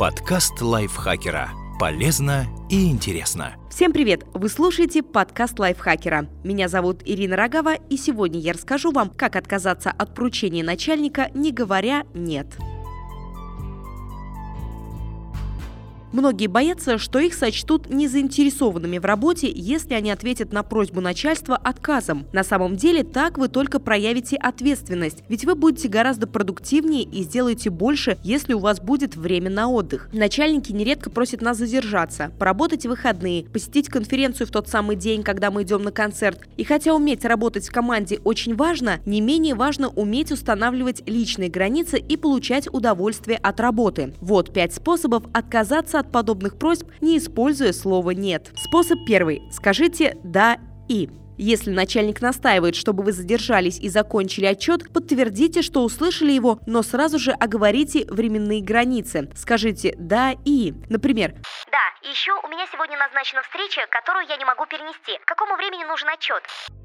Подкаст лайфхакера. Полезно и интересно. Всем привет! Вы слушаете подкаст лайфхакера. Меня зовут Ирина Рогава, и сегодня я расскажу вам, как отказаться от поручения начальника, не говоря «нет». Многие боятся, что их сочтут незаинтересованными в работе, если они ответят на просьбу начальства отказом. На самом деле так вы только проявите ответственность, ведь вы будете гораздо продуктивнее и сделаете больше, если у вас будет время на отдых. Начальники нередко просят нас задержаться, поработать в выходные, посетить конференцию в тот самый день, когда мы идем на концерт. И хотя уметь работать в команде очень важно, не менее важно уметь устанавливать личные границы и получать удовольствие от работы. Вот пять способов отказаться от подобных просьб, не используя слово «нет». Способ первый. Скажите «да» и. Если начальник настаивает, чтобы вы задержались и закончили отчет, подтвердите, что услышали его, но сразу же оговорите временные границы. Скажите «да» и. Например, «Да, еще у меня сегодня назначена встреча, которую я не могу перенести. К какому времени нужен отчет?»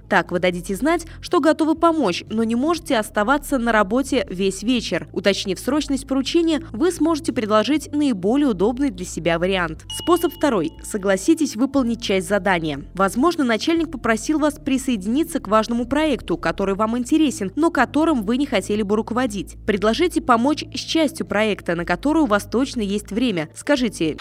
Так вы дадите знать, что готовы помочь, но не можете оставаться на работе весь вечер. Уточнив срочность поручения, вы сможете предложить наиболее удобный для себя вариант. Способ второй. Согласитесь выполнить часть задания. Возможно, начальник попросил вас присоединиться к важному проекту, который вам интересен, но которым вы не хотели бы руководить. Предложите помочь с частью проекта, на которую у вас точно есть время. Скажите,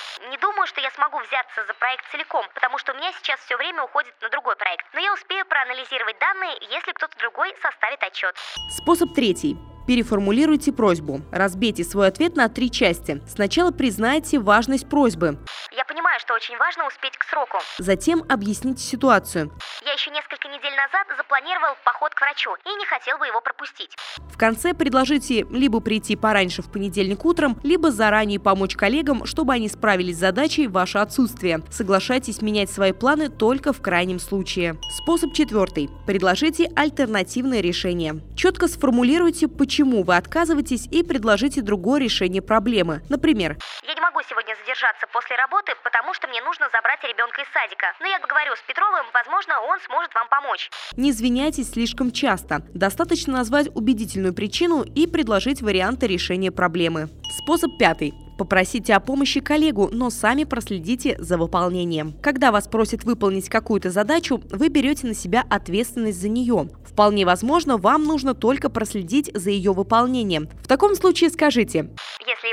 взяться за проект целиком, потому что у меня сейчас все время уходит на другой проект. Но я успею проанализировать данные, если кто-то другой составит отчет. Способ третий. Переформулируйте просьбу. Разбейте свой ответ на три части. Сначала признайте важность просьбы. Я понимаю, что очень важно успеть к сроку. Затем объясните ситуацию. Я еще несколько недель назад запланировал поход к врачу и не хотел бы его пропустить. В конце предложите либо прийти пораньше в понедельник утром, либо заранее помочь коллегам, чтобы они справились с задачей в ваше отсутствие. Соглашайтесь менять свои планы только в крайнем случае. Способ четвертый. Предложите альтернативное решение. Четко сформулируйте, почему вы отказываетесь и предложите другое решение проблемы. Например, я не могу сегодня задержаться после работы, потому что мне нужно забрать ребенка из садика. Но я говорю с Петровым, возможно, он сможет вам помочь. Не извиняйтесь слишком часто. Достаточно назвать убедительную причину и предложить варианты решения проблемы. Способ пятый. Попросите о помощи коллегу, но сами проследите за выполнением. Когда вас просят выполнить какую-то задачу, вы берете на себя ответственность за нее. Вполне возможно, вам нужно только проследить за ее выполнением. В таком случае скажите,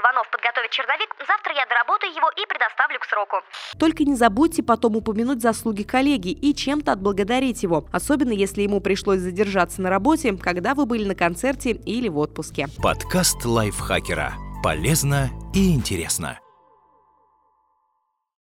Иванов подготовит черновик, завтра я доработаю его и предоставлю к сроку. Только не забудьте потом упомянуть заслуги коллеги и чем-то отблагодарить его, особенно если ему пришлось задержаться на работе, когда вы были на концерте или в отпуске. Подкаст лайфхакера. Полезно и интересно.